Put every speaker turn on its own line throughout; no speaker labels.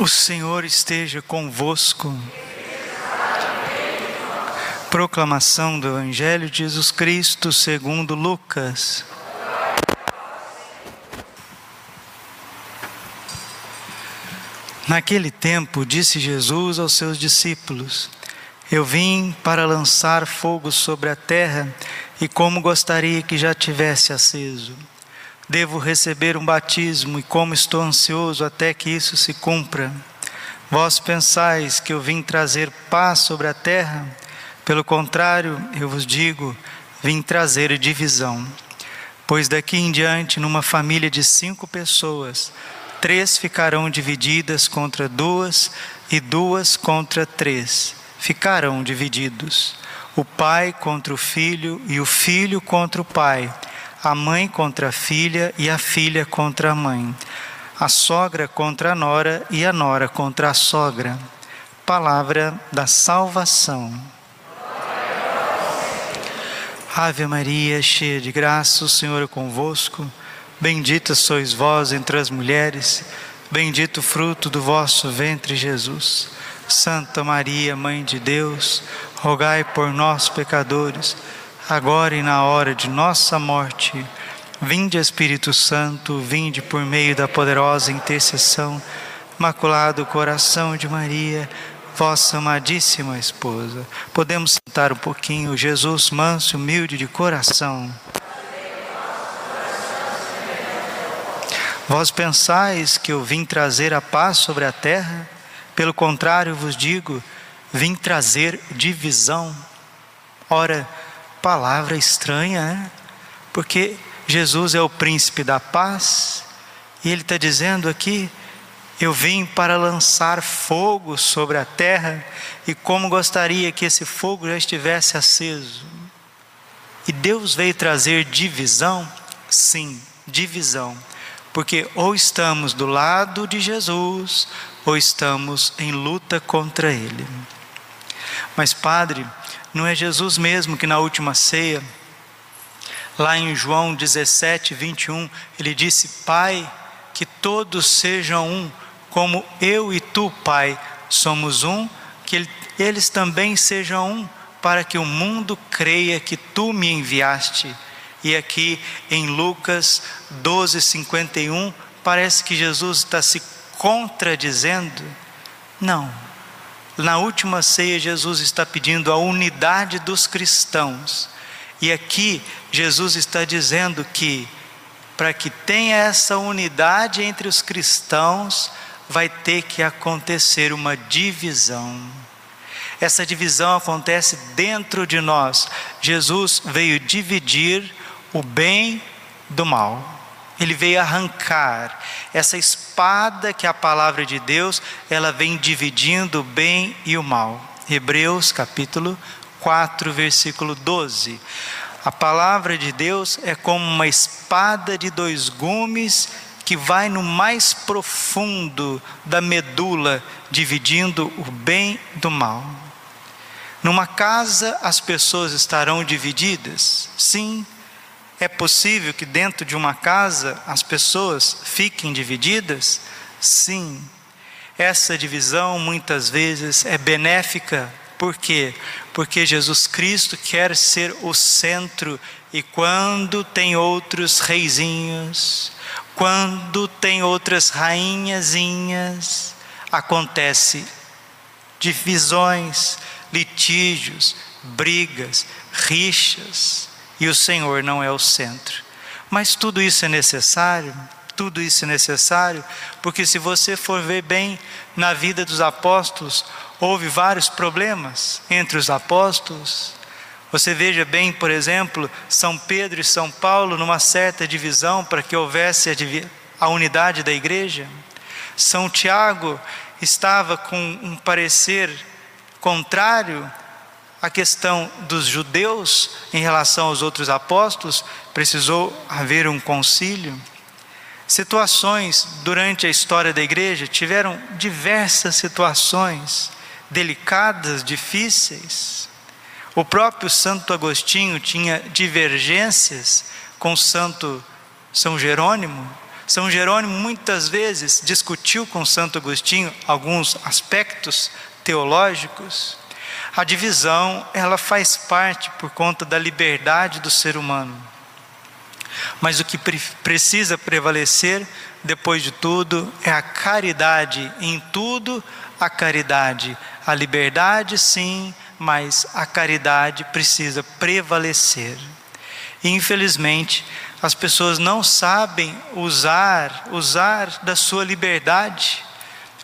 O Senhor esteja convosco. Proclamação do Evangelho de Jesus Cristo segundo Lucas. Naquele tempo, disse Jesus aos seus discípulos: Eu vim para lançar fogo sobre a terra, e como gostaria que já tivesse aceso. Devo receber um batismo, e como estou ansioso até que isso se cumpra. Vós pensais que eu vim trazer paz sobre a terra? Pelo contrário, eu vos digo, vim trazer divisão. Pois daqui em diante, numa família de cinco pessoas, três ficarão divididas contra duas, e duas contra três ficarão divididos. O pai contra o filho, e o filho contra o pai, a mãe contra a filha, e a filha contra a mãe, a sogra contra a nora, e a nora contra a sogra. Palavra da salvação. Ave Maria, cheia de graça, o Senhor é convosco. Bendita sois vós entre as mulheres, bendito o fruto do vosso ventre, Jesus. Santa Maria, Mãe de Deus, rogai por nós, pecadores, agora e na hora de nossa morte. Vinde, Espírito Santo, vinde por meio da poderosa intercessão, Imaculado Coração de Maria, vossa amadíssima esposa. Podemos sentar um pouquinho, Jesus, manso, humilde de coração. Vós pensais que eu vim trazer a paz sobre a terra? Pelo contrário, vos digo, vim trazer divisão. Ora, palavra estranha, né? Porque Jesus é o príncipe da paz, e ele está dizendo aqui: eu vim para lançar fogo sobre a terra, e como gostaria que esse fogo já estivesse aceso. E Deus veio trazer divisão? Sim, divisão porque ou estamos do lado de Jesus ou estamos em luta contra Ele. Mas, Padre, não é Jesus mesmo que na última ceia, lá em João 17, 21, ele disse: Pai, que todos sejam um, como eu e tu, Pai, somos um, que eles também sejam um, para que o mundo creia que tu me enviaste. E aqui em Lucas 12, 51, parece que Jesus está se contradizendo. Não. Na última ceia, Jesus está pedindo a unidade dos cristãos. E aqui, Jesus está dizendo que, para que tenha essa unidade entre os cristãos, vai ter que acontecer uma divisão. Essa divisão acontece dentro de nós. Jesus veio dividir o bem do mal. Ele veio arrancar essa espada que é a palavra de Deus, ela vem dividindo o bem e o mal. Hebreus capítulo 4, versículo 12. A palavra de Deus é como uma espada de dois gumes que vai no mais profundo da medula, dividindo o bem do mal. Numa casa as pessoas estarão divididas? Sim, é possível que dentro de uma casa as pessoas fiquem divididas? Sim. Essa divisão muitas vezes é benéfica. Por quê? Porque Jesus Cristo quer ser o centro e quando tem outros reizinhos, quando tem outras rainhazinhas, acontece divisões, litígios, brigas, rixas e o Senhor não é o centro. Mas tudo isso é necessário, tudo isso é necessário, porque se você for ver bem na vida dos apóstolos, houve vários problemas entre os apóstolos. Você veja bem, por exemplo, São Pedro e São Paulo numa certa divisão para que houvesse a, unidade da igreja. São Tiago estava com um parecer contrário a questão dos judeus em relação aos outros apóstolos, precisou haver um concílio. Situações durante a história da igreja tiveram diversas situações delicadas, difíceis. O próprio Santo Agostinho tinha divergências com Santo São Jerônimo. São Jerônimo muitas vezes discutiu com Santo Agostinho alguns aspectos teológicos. A divisão, ela faz parte por conta da liberdade do ser humano. Mas o que pre precisa prevalecer, depois de tudo, é a caridade em tudo, a caridade. A liberdade, sim, mas a caridade precisa prevalecer. E, infelizmente, as pessoas não sabem usar, usar da sua liberdade,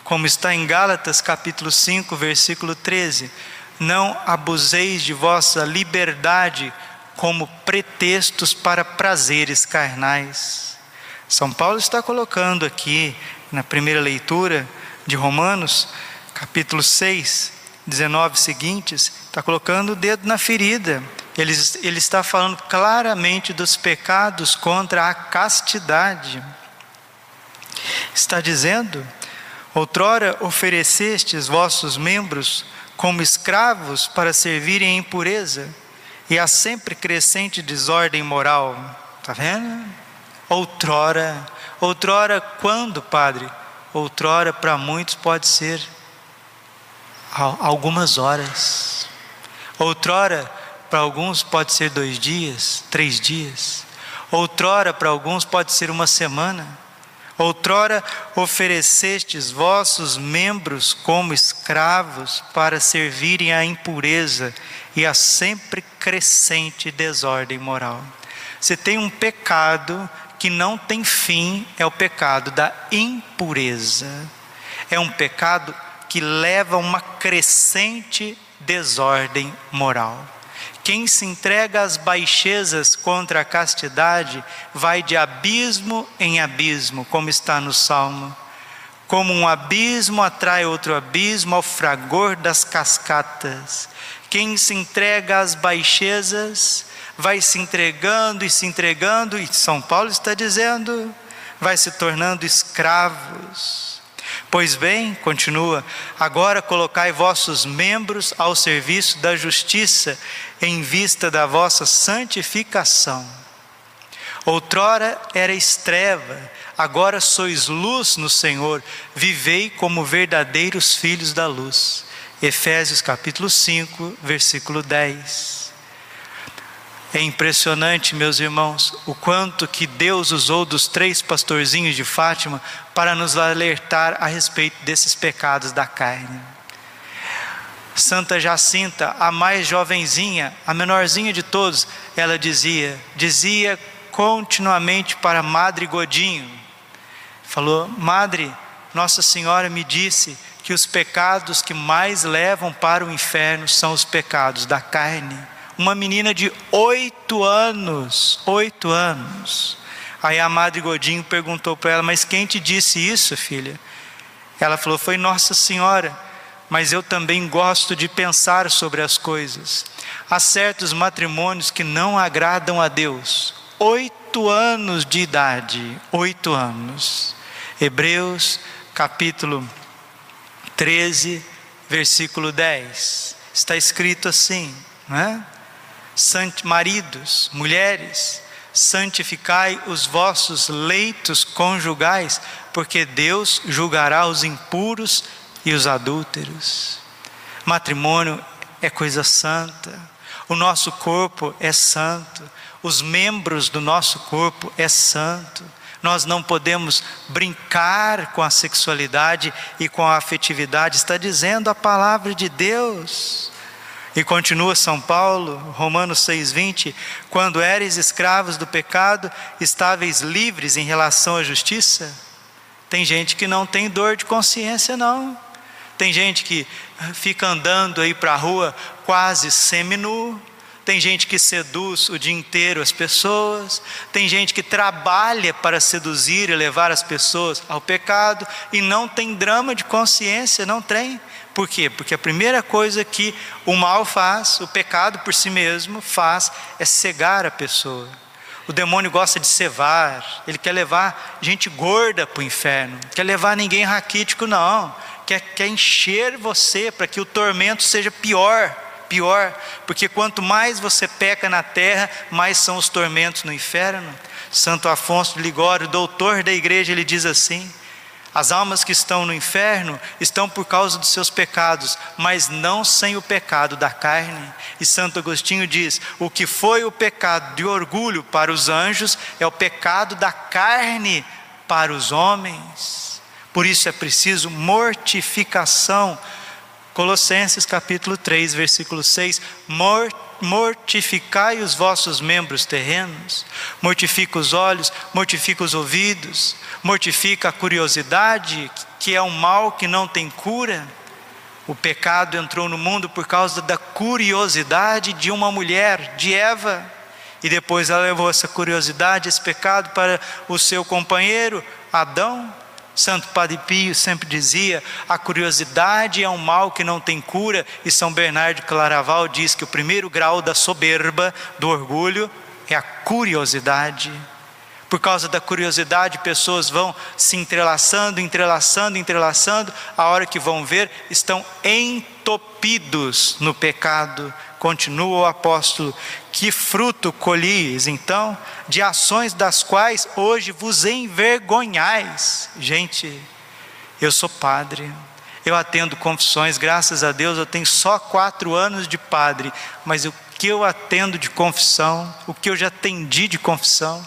como está em Gálatas capítulo 5, versículo 13. Não abuseis de vossa liberdade como pretextos para prazeres carnais. São Paulo está colocando aqui, na primeira leitura de Romanos, capítulo 6, 19 seguintes, está colocando o dedo na ferida. Ele, ele está falando claramente dos pecados contra a castidade. Está dizendo: outrora oferecestes vossos membros como escravos para servirem em impureza e a sempre crescente desordem moral. Está vendo? Outrora, outrora quando, Padre? Outrora para muitos pode ser algumas horas. Outrora, para alguns pode ser dois dias, três dias. Outrora, para alguns pode ser uma semana. Outrora oferecestes vossos membros como escravos para servirem à impureza e à sempre crescente desordem moral. Você tem um pecado que não tem fim, é o pecado da impureza. É um pecado que leva a uma crescente desordem moral. Quem se entrega às baixezas contra a castidade vai de abismo em abismo, como está no Salmo. Como um abismo atrai outro abismo ao fragor das cascatas. Quem se entrega às baixezas vai se entregando e se entregando, e São Paulo está dizendo, vai se tornando escravos Pois bem, continua, agora colocai vossos membros ao serviço da justiça, em vista da vossa santificação. Outrora erais treva, agora sois luz no Senhor, vivei como verdadeiros filhos da luz. Efésios capítulo 5, versículo 10. É impressionante, meus irmãos, o quanto que Deus usou dos três pastorzinhos de Fátima para nos alertar a respeito desses pecados da carne. Santa Jacinta, a mais jovenzinha, a menorzinha de todos, ela dizia, dizia continuamente para Madre Godinho, falou: Madre, Nossa Senhora me disse que os pecados que mais levam para o inferno são os pecados da carne uma menina de oito anos, oito anos. Aí a Madre Godinho perguntou para ela: Mas quem te disse isso, filha? Ela falou: Foi Nossa Senhora, mas eu também gosto de pensar sobre as coisas. Há certos matrimônios que não agradam a Deus. Oito anos de idade, oito anos. Hebreus capítulo 13, versículo 10. Está escrito assim, não é? Sant maridos, mulheres, santificai os vossos leitos conjugais, porque Deus julgará os impuros e os adúlteros. Matrimônio é coisa santa. O nosso corpo é santo. Os membros do nosso corpo é santo. Nós não podemos brincar com a sexualidade e com a afetividade, está dizendo a palavra de Deus. E continua São Paulo, Romanos 6,20: quando eres escravos do pecado, estáveis livres em relação à justiça. Tem gente que não tem dor de consciência, não. Tem gente que fica andando aí para a rua quase seminu. Tem gente que seduz o dia inteiro as pessoas. Tem gente que trabalha para seduzir e levar as pessoas ao pecado e não tem drama de consciência, não tem. Por quê? Porque a primeira coisa que o mal faz, o pecado por si mesmo faz, é cegar a pessoa. O demônio gosta de cevar, ele quer levar gente gorda para o inferno, quer levar ninguém raquítico, não, quer, quer encher você para que o tormento seja pior, pior, porque quanto mais você peca na terra, mais são os tormentos no inferno. Santo Afonso de Ligório, doutor da igreja, ele diz assim: as almas que estão no inferno estão por causa dos seus pecados, mas não sem o pecado da carne. E Santo Agostinho diz: o que foi o pecado de orgulho para os anjos é o pecado da carne para os homens. Por isso é preciso mortificação. Colossenses capítulo 3, versículo 6: mortificação mortificai os vossos membros terrenos, mortifica os olhos, mortifica os ouvidos, mortifica a curiosidade, que é um mal que não tem cura. O pecado entrou no mundo por causa da curiosidade de uma mulher, de Eva, e depois ela levou essa curiosidade, esse pecado para o seu companheiro, Adão. Santo Padre Pio sempre dizia: a curiosidade é um mal que não tem cura, e São Bernardo Claraval diz que o primeiro grau da soberba, do orgulho, é a curiosidade. Por causa da curiosidade, pessoas vão se entrelaçando, entrelaçando, entrelaçando, a hora que vão ver, estão entopidos no pecado. Continua o apóstolo: Que fruto colhis, então, de ações das quais hoje vos envergonhais? Gente, eu sou padre, eu atendo confissões, graças a Deus eu tenho só quatro anos de padre, mas o que eu atendo de confissão, o que eu já atendi de confissão,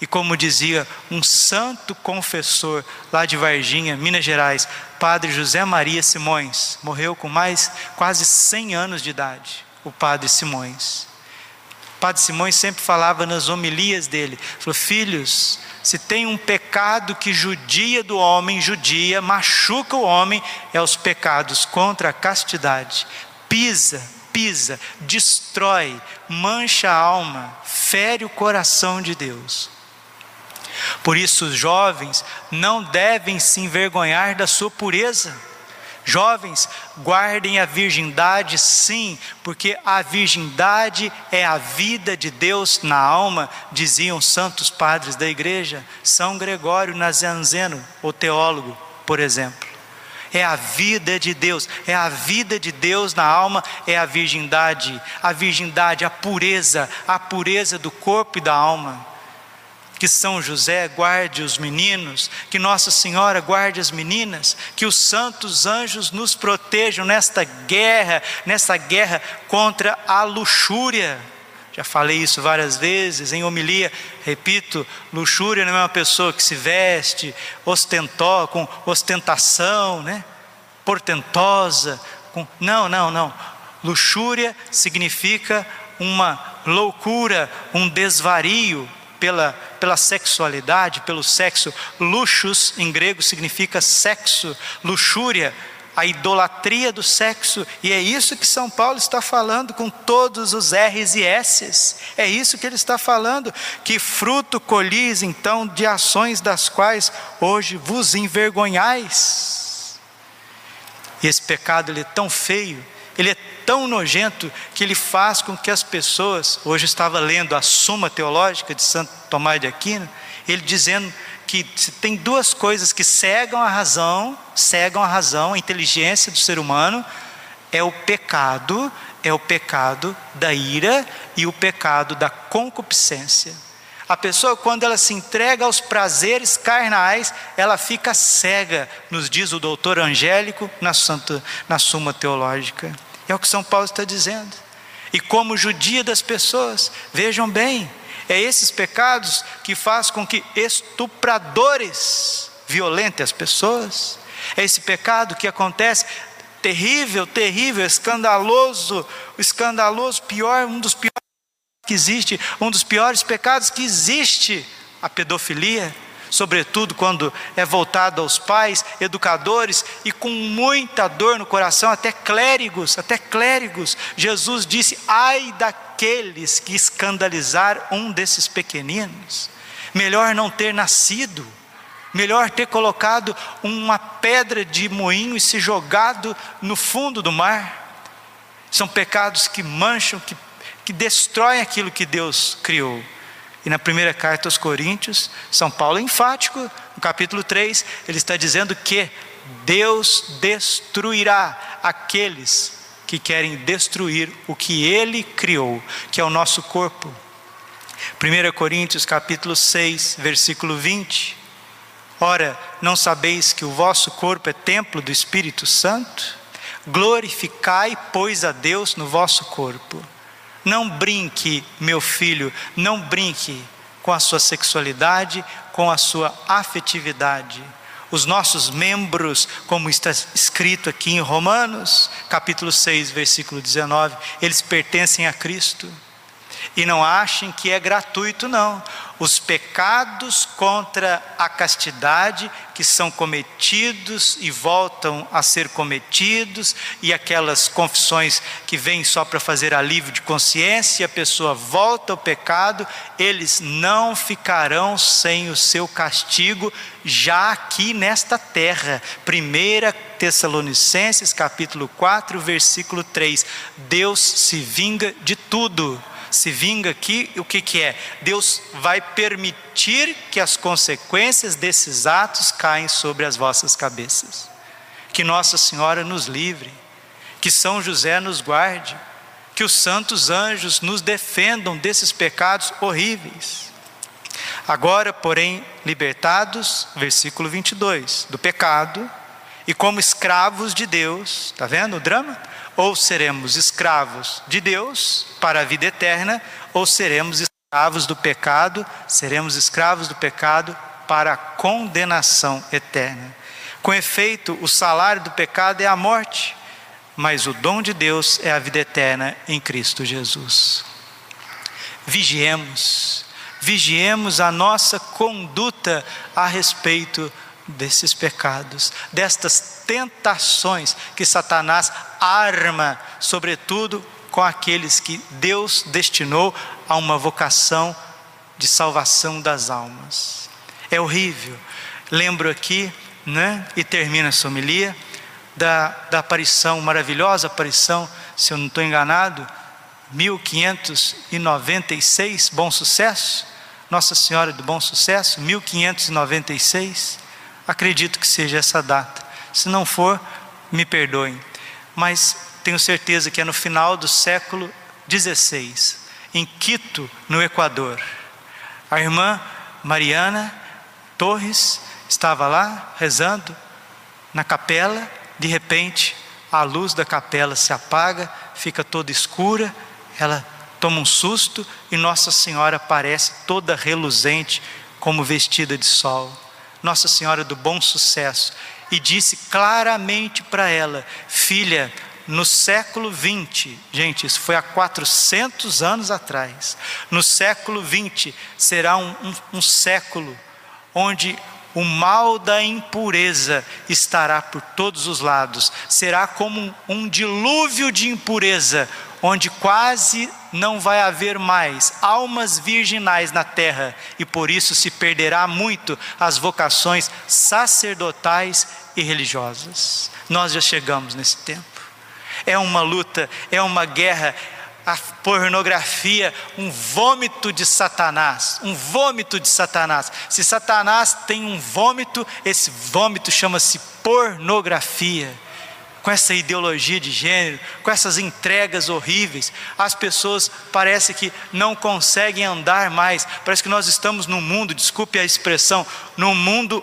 e como dizia um santo confessor lá de Varginha, Minas Gerais, Padre José Maria Simões, morreu com mais quase 100 anos de idade, o Padre Simões. O padre Simões sempre falava nas homilias dele, falou: "Filhos, se tem um pecado que judia do homem, judia, machuca o homem, é os pecados contra a castidade. Pisa, pisa, destrói, mancha a alma, fere o coração de Deus. Por isso, os jovens não devem se envergonhar da sua pureza. Jovens, guardem a virgindade, sim, porque a virgindade é a vida de Deus na alma, diziam santos padres da igreja, São Gregório Nazianzeno, o teólogo, por exemplo. É a vida de Deus, é a vida de Deus na alma, é a virgindade, a virgindade, a pureza, a pureza do corpo e da alma que São José guarde os meninos, que Nossa Senhora guarde as meninas, que os santos anjos nos protejam nesta guerra, nessa guerra contra a luxúria. Já falei isso várias vezes em homilia, repito, luxúria não é uma pessoa que se veste ostentó, com ostentação, né? portentosa, com... não, não, não. Luxúria significa uma loucura, um desvario, pela, pela sexualidade, pelo sexo. Luxus, em grego, significa sexo, luxúria, a idolatria do sexo, e é isso que São Paulo está falando com todos os R's e S's, é isso que ele está falando, que fruto colhis então de ações das quais hoje vos envergonhais. E esse pecado ele é tão feio, ele é tão nojento que ele faz com que as pessoas, hoje estava lendo a Suma Teológica de Santo Tomás de Aquino, ele dizendo que tem duas coisas que cegam a razão, cegam a razão, a inteligência do ser humano, é o pecado, é o pecado da ira e o pecado da concupiscência. A pessoa, quando ela se entrega aos prazeres carnais, ela fica cega, nos diz o doutor Angélico na, Santa, na Suma Teológica. É o que São Paulo está dizendo. E como judia das pessoas, vejam bem, é esses pecados que faz com que estupradores violentem as pessoas. É esse pecado que acontece terrível, terrível, escandaloso, escandaloso, pior, um dos piores que existe, um dos piores pecados que existe, a pedofilia sobretudo quando é voltado aos pais, educadores e com muita dor no coração, até clérigos, até clérigos. Jesus disse: "Ai daqueles que escandalizar um desses pequeninos. Melhor não ter nascido, melhor ter colocado uma pedra de moinho e se jogado no fundo do mar." São pecados que mancham, que, que destroem aquilo que Deus criou. E na primeira carta aos Coríntios, São Paulo é enfático, no capítulo 3, ele está dizendo que Deus destruirá aqueles que querem destruir o que ele criou, que é o nosso corpo. 1 Coríntios capítulo 6, versículo 20. Ora, não sabeis que o vosso corpo é templo do Espírito Santo? Glorificai, pois, a Deus no vosso corpo. Não brinque, meu filho, não brinque com a sua sexualidade, com a sua afetividade. Os nossos membros, como está escrito aqui em Romanos, capítulo 6, versículo 19, eles pertencem a Cristo. E não achem que é gratuito, não. Os pecados contra a castidade que são cometidos e voltam a ser cometidos, e aquelas confissões que vêm só para fazer alívio de consciência, e a pessoa volta ao pecado, eles não ficarão sem o seu castigo já aqui nesta terra. 1 Tessalonicenses capítulo 4, versículo 3. Deus se vinga de tudo se vinga aqui, o que, que é? Deus vai permitir que as consequências desses atos caem sobre as vossas cabeças. Que Nossa Senhora nos livre, que São José nos guarde, que os santos anjos nos defendam desses pecados horríveis. Agora, porém, libertados, versículo 22, do pecado, e como escravos de Deus, está vendo o drama? Ou seremos escravos de Deus para a vida eterna, ou seremos escravos do pecado, seremos escravos do pecado para a condenação eterna. Com efeito, o salário do pecado é a morte, mas o dom de Deus é a vida eterna em Cristo Jesus. Vigiemos, vigiemos a nossa conduta a respeito desses pecados, destas tentações que Satanás arma, sobretudo com aqueles que Deus destinou a uma vocação de salvação das almas. É horrível. Lembro aqui, né, e termina a somelia, da, da aparição, maravilhosa aparição, se eu não estou enganado, 1596, Bom Sucesso, Nossa Senhora do Bom Sucesso, 1596, acredito que seja essa data. Se não for, me perdoem mas tenho certeza que é no final do século XVI, em Quito, no Equador. A irmã Mariana Torres estava lá rezando na capela, de repente a luz da capela se apaga, fica toda escura, ela toma um susto e Nossa Senhora aparece toda reluzente, como vestida de sol. Nossa Senhora do Bom Sucesso e disse claramente para ela: Filha, no século 20, gente, isso foi há 400 anos atrás. No século 20 será um, um, um século onde o mal da impureza estará por todos os lados, será como um, dilúvio de impureza, onde quase não vai haver mais almas virginais na terra, e por isso se perderá muito as vocações sacerdotais e religiosas. Nós já chegamos nesse tempo. É uma luta, é uma guerra, a pornografia, um vômito de Satanás, um vômito de Satanás. Se Satanás tem um vômito, esse vômito chama-se pornografia com essa ideologia de gênero, com essas entregas horríveis, as pessoas parece que não conseguem andar mais. Parece que nós estamos num mundo, desculpe a expressão, num mundo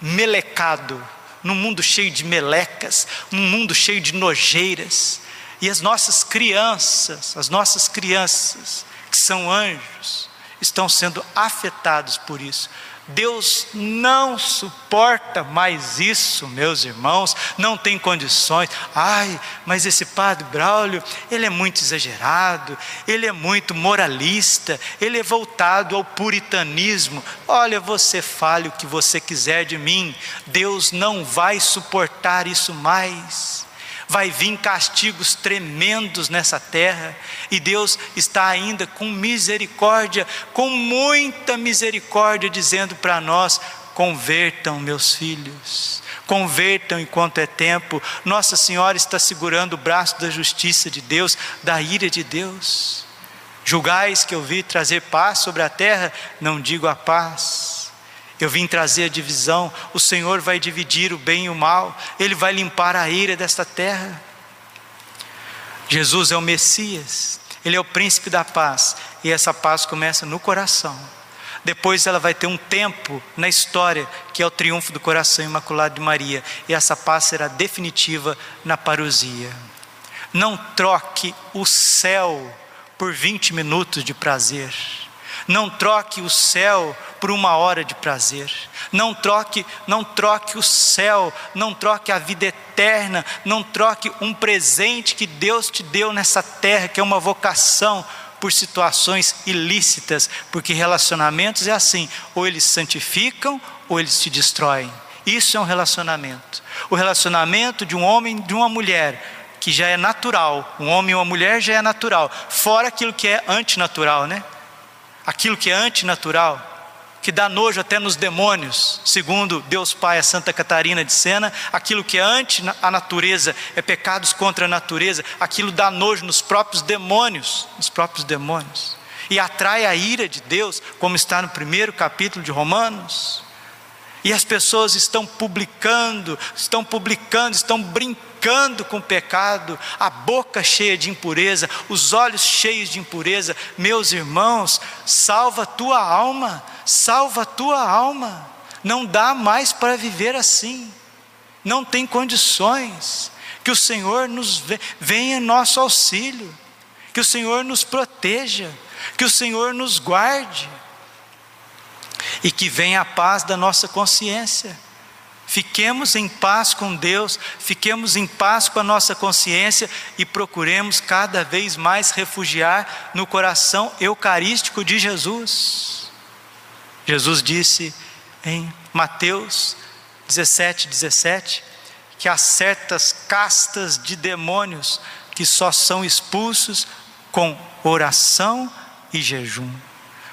melecado, num mundo cheio de melecas, num mundo cheio de nojeiras. E as nossas crianças, as nossas crianças, que são anjos, estão sendo afetados por isso. Deus não suporta mais isso, meus irmãos, não tem condições. Ai, mas esse padre Braulio, ele é muito exagerado, ele é muito moralista, ele é voltado ao puritanismo. Olha, você fale o que você quiser de mim, Deus não vai suportar isso mais vai vir castigos tremendos nessa terra, e Deus está ainda com misericórdia, com muita misericórdia, dizendo para nós: convertam, meus filhos, convertam enquanto é tempo. Nossa Senhora está segurando o braço da justiça de Deus, da ira de Deus. Julgais que eu vi trazer paz sobre a terra, não digo a paz eu vim trazer a divisão. O Senhor vai dividir o bem e o mal. Ele vai limpar a ira desta terra. Jesus é o Messias. Ele é o príncipe da paz, e essa paz começa no coração. Depois ela vai ter um tempo na história, que é o triunfo do coração imaculado de Maria, e essa paz será definitiva na parousia. Não troque o céu por 20 minutos de prazer. Não troque o céu por uma hora de prazer. Não troque, não troque o céu, não troque a vida eterna, não troque um presente que Deus te deu nessa terra, que é uma vocação por situações ilícitas, porque relacionamentos é assim, ou eles santificam ou eles te destroem. Isso é um relacionamento. O relacionamento de um homem e de uma mulher que já é natural, um homem e uma mulher já é natural, fora aquilo que é antinatural, né? Aquilo que é antinatural, que dá nojo até nos demônios, segundo Deus Pai, a Santa Catarina de Sena, aquilo que é anti a natureza, é pecados contra a natureza, aquilo dá nojo nos próprios demônios, nos próprios demônios, e atrai a ira de Deus, como está no primeiro capítulo de Romanos. E as pessoas estão publicando, estão publicando, estão brincando com o pecado, a boca cheia de impureza, os olhos cheios de impureza. Meus irmãos, salva tua alma, salva tua alma. Não dá mais para viver assim, não tem condições. Que o Senhor nos venha em nosso auxílio, que o Senhor nos proteja, que o Senhor nos guarde e que venha a paz da nossa consciência. Fiquemos em paz com Deus, fiquemos em paz com a nossa consciência e procuremos cada vez mais refugiar no coração eucarístico de Jesus. Jesus disse em Mateus 17, 17, que há certas castas de demônios que só são expulsos com oração e jejum.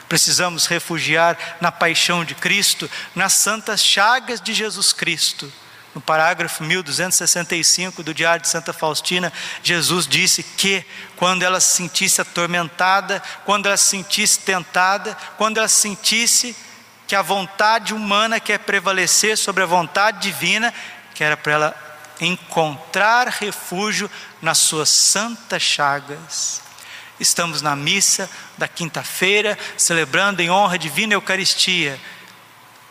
Precisamos refugiar na paixão de Cristo, nas santas chagas de Jesus Cristo. No parágrafo 1265 do Diário de Santa Faustina, Jesus disse que quando ela se sentisse atormentada, quando ela se sentisse tentada, quando ela sentisse que a vontade humana quer prevalecer sobre a vontade divina, que era para ela encontrar refúgio nas suas santas chagas. Estamos na missa da quinta-feira, celebrando em honra divina Eucaristia.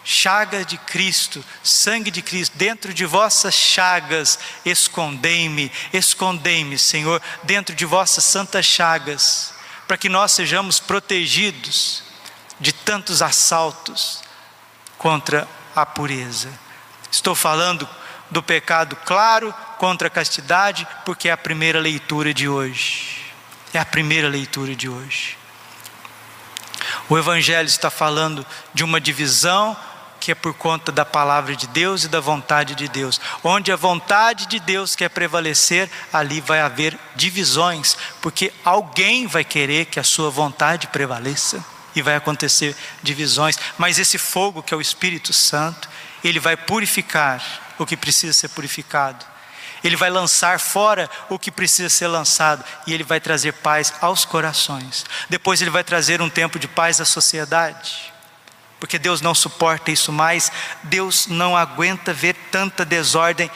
Chagas de Cristo, sangue de Cristo, dentro de vossas chagas, escondei-me, escondei-me, Senhor, dentro de vossas santas chagas, para que nós sejamos protegidos de tantos assaltos contra a pureza. Estou falando do pecado claro contra a castidade, porque é a primeira leitura de hoje. É a primeira leitura de hoje. O Evangelho está falando de uma divisão que é por conta da palavra de Deus e da vontade de Deus. Onde a vontade de Deus quer prevalecer, ali vai haver divisões, porque alguém vai querer que a sua vontade prevaleça e vai acontecer divisões. Mas esse fogo que é o Espírito Santo, ele vai purificar o que precisa ser purificado ele vai lançar fora o que precisa ser lançado e ele vai trazer paz aos corações. Depois ele vai trazer um tempo de paz à sociedade. Porque Deus não suporta isso mais, Deus não aguenta ver tanta desordem,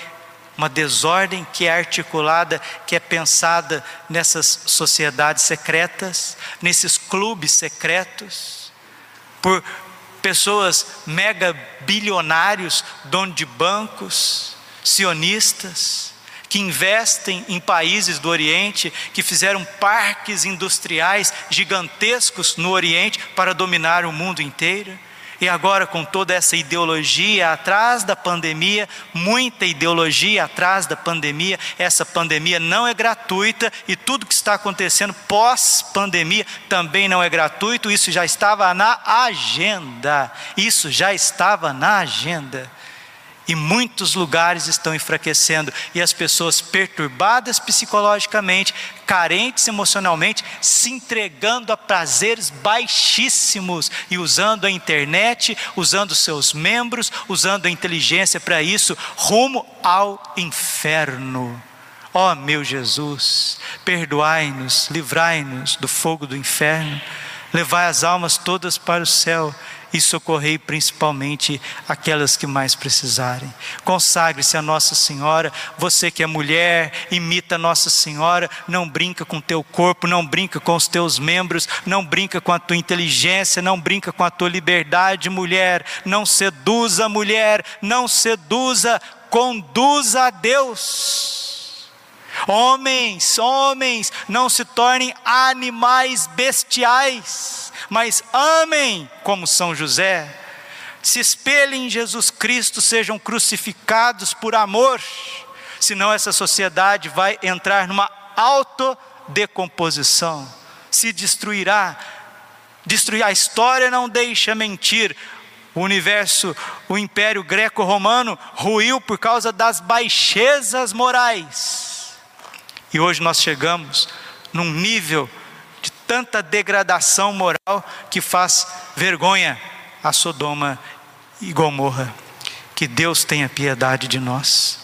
uma desordem que é articulada, que é pensada nessas sociedades secretas, nesses clubes secretos, por pessoas mega bilionários, dono de bancos, sionistas, que investem em países do Oriente, que fizeram parques industriais gigantescos no Oriente para dominar o mundo inteiro. E agora, com toda essa ideologia atrás da pandemia, muita ideologia atrás da pandemia, essa pandemia não é gratuita e tudo que está acontecendo pós-pandemia também não é gratuito, isso já estava na agenda. Isso já estava na agenda e muitos lugares estão enfraquecendo, e as pessoas perturbadas psicologicamente, carentes emocionalmente, se entregando a prazeres baixíssimos. E usando a internet, usando seus membros, usando a inteligência para isso, rumo ao inferno. Ó oh, meu Jesus, perdoai-nos, livrai-nos do fogo do inferno, levai as almas todas para o céu e socorrei principalmente aquelas que mais precisarem. Consagre-se a Nossa Senhora, você que é mulher, imita Nossa Senhora, não brinca com teu corpo, não brinca com os teus membros, não brinca com a tua inteligência, não brinca com a tua liberdade, mulher, não seduza mulher, não seduza, conduza a Deus. Homens, homens, não se tornem animais bestiais, mas amem como São José. Se espelhem em Jesus Cristo, sejam crucificados por amor, senão essa sociedade vai entrar numa autodecomposição, se destruirá. Destruir a história não deixa mentir. O universo, o império greco-romano ruiu por causa das baixezas morais e hoje nós chegamos num nível tanta degradação moral que faz vergonha a Sodoma e Gomorra. Que Deus tenha piedade de nós.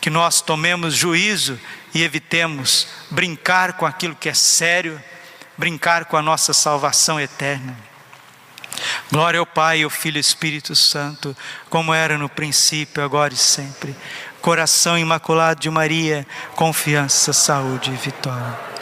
Que nós tomemos juízo e evitemos brincar com aquilo que é sério, brincar com a nossa salvação eterna. Glória ao Pai, ao Filho e ao Espírito Santo, como era no princípio, agora e sempre. Coração imaculado de Maria, confiança, saúde e vitória.